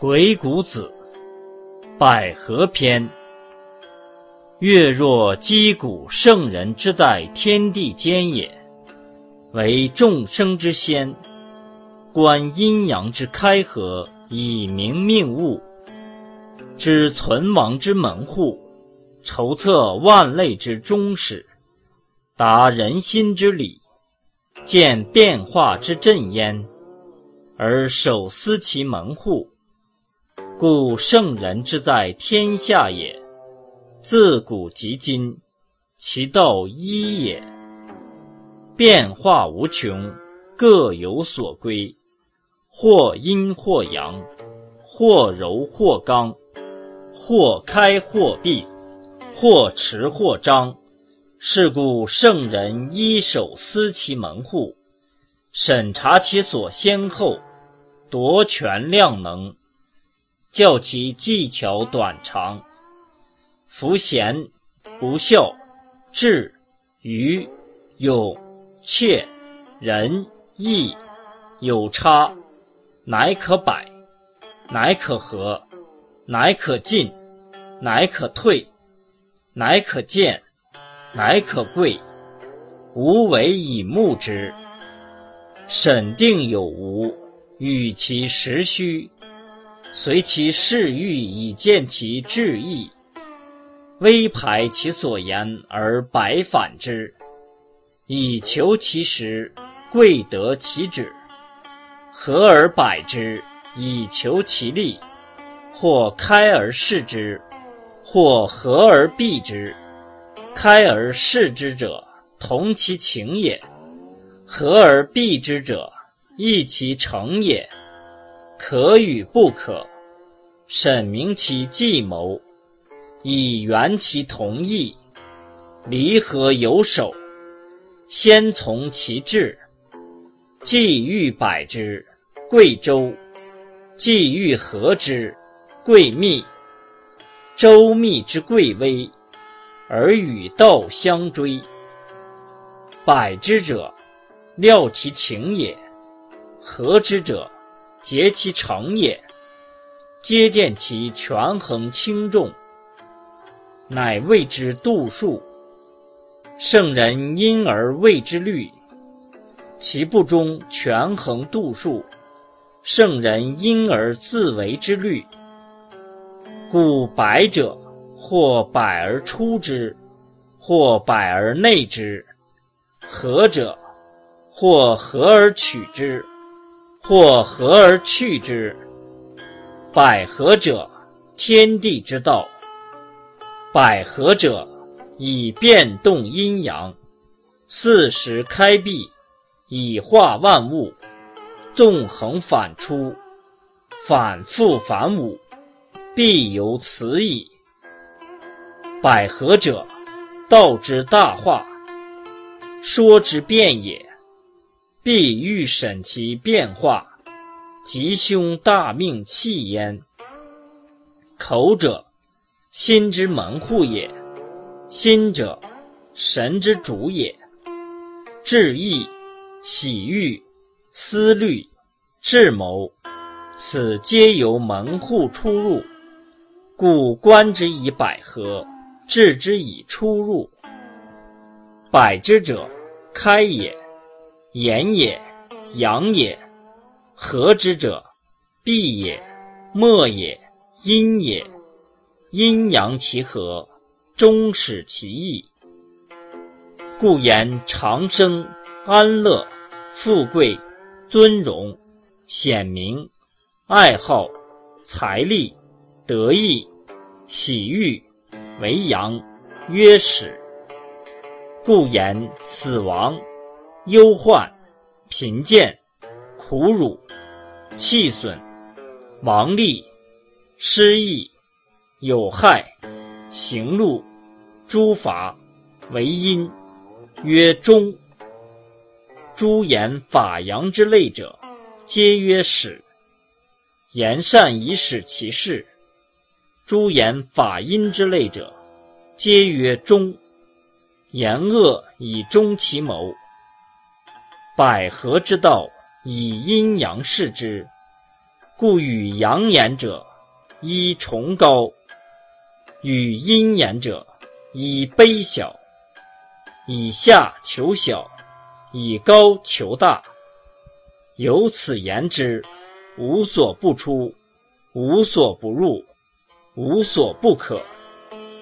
鬼谷子，百合篇。月若击鼓圣人之在天地间也，为众生之先，观阴阳之开合，以明命物，知存亡之门户，筹策万类之终始，达人心之理，见变化之正焉，而守思其门户。故圣人之在天下也，自古及今，其道一也。变化无穷，各有所归，或阴或阳，或柔或刚，或开或闭，或持或张。是故圣人一手思其门户，审查其所先后，夺权量能。教其技巧短长，夫贤、不孝、智、愚、勇、怯、仁、义、有差，乃可百，乃可和，乃可进，乃可退，乃可见，乃可贵。无为以目之，审定有无，与其实虚。随其事欲以见其志意，微排其所言而百反之，以求其实，贵得其止。和而百之，以求其利。或开而视之，或合而避之。开而视之者，同其情也；合而避之者，异其成也。可与不可，审明其计谋，以圆其同意。离合有守，先从其志。既欲百之，贵周；既欲合之，贵密。周密之贵微，而与道相追。百之者，料其情也；合之者，结其成也，皆见其权衡轻重，乃谓之度数。圣人因而谓之律，其不中权衡度数，圣人因而自为之律。故百者，或百而出之，或百而内之；合者，或合而取之。或合而去之，百合者，天地之道。百合者，以变动阴阳，四时开闭，以化万物，纵横反出，反复反武，必有此矣。百合者，道之大化，说之变也。必欲审其变化，吉凶大命气焉。口者，心之门户也；心者，神之主也。志意、喜欲、思虑、智谋，此皆由门户出入。故观之以百合，治之以出入。百之者，开也。言也，阳也；合之者，必也，末也，阴也。阴阳其和，终始其义。故言长生、安乐、富贵、尊荣、显明、爱好、财力、得意、喜欲为阳，曰始。故言死亡。忧患、贫贱、苦辱、气损、亡利、失意、有害、行路、诸法为阴，曰中。诸言法阳之类者，皆曰始。言善以使其事；诸言法阴之类者，皆曰中。言恶以终其谋。百合之道，以阴阳视之，故与阳言者，依崇高；与阴言者，以卑小。以下求小，以高求大。由此言之，无所不出，无所不入，无所不可。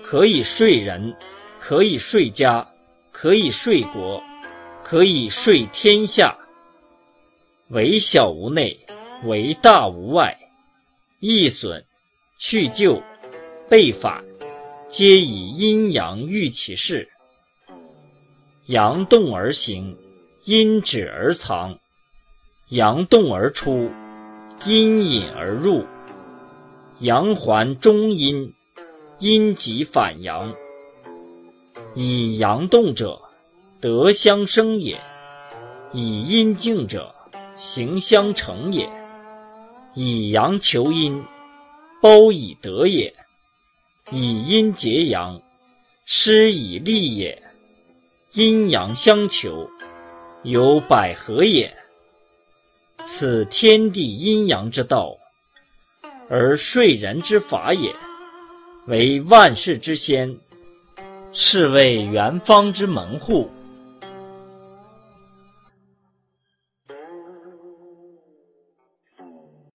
可以睡人，可以睡家，可以睡国，可以睡天下。唯小无内，唯大无外。易损、去旧、备反，皆以阴阳御其事。阳动而行，阴止而藏；阳动而出，阴隐而入。阳还中阴，阴极反阳。以阳动者，德相生也；以阴静者，形相成也。以阳求阴，包以德也；以阴结阳，施以利也。阴阳相求，有百合也。此天地阴阳之道，而睡人之法也。为万世之先，是谓元方之门户。